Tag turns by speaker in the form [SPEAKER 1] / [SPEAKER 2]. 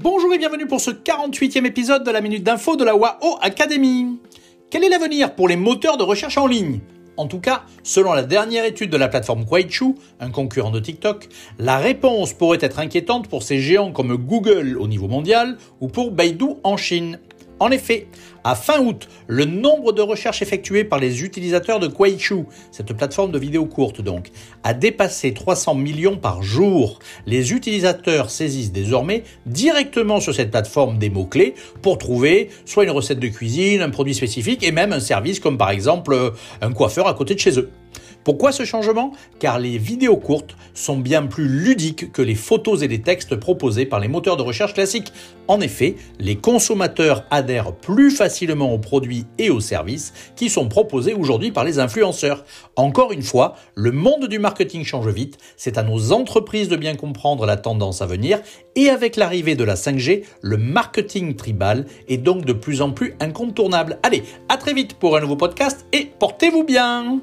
[SPEAKER 1] Bonjour et bienvenue pour ce 48e épisode de la Minute d'Info de la WAO Academy. Quel est l'avenir pour les moteurs de recherche en ligne? En tout cas, selon la dernière étude de la plateforme Kuaichu, un concurrent de TikTok, la réponse pourrait être inquiétante pour ces géants comme Google au niveau mondial ou pour Baidu en Chine. En effet, à fin août, le nombre de recherches effectuées par les utilisateurs de Kuaichu, cette plateforme de vidéos courtes donc, a dépassé 300 millions par jour. Les utilisateurs saisissent désormais directement sur cette plateforme des mots-clés pour trouver soit une recette de cuisine, un produit spécifique et même un service comme par exemple un coiffeur à côté de chez eux. Pourquoi ce changement Car les vidéos courtes sont bien plus ludiques que les photos et les textes proposés par les moteurs de recherche classiques. En effet, les consommateurs adhèrent plus facilement aux produits et aux services qui sont proposés aujourd'hui par les influenceurs. Encore une fois, le monde du marketing change vite, c'est à nos entreprises de bien comprendre la tendance à venir et avec l'arrivée de la 5G, le marketing tribal est donc de plus en plus incontournable. Allez, à très vite pour un nouveau podcast et portez-vous bien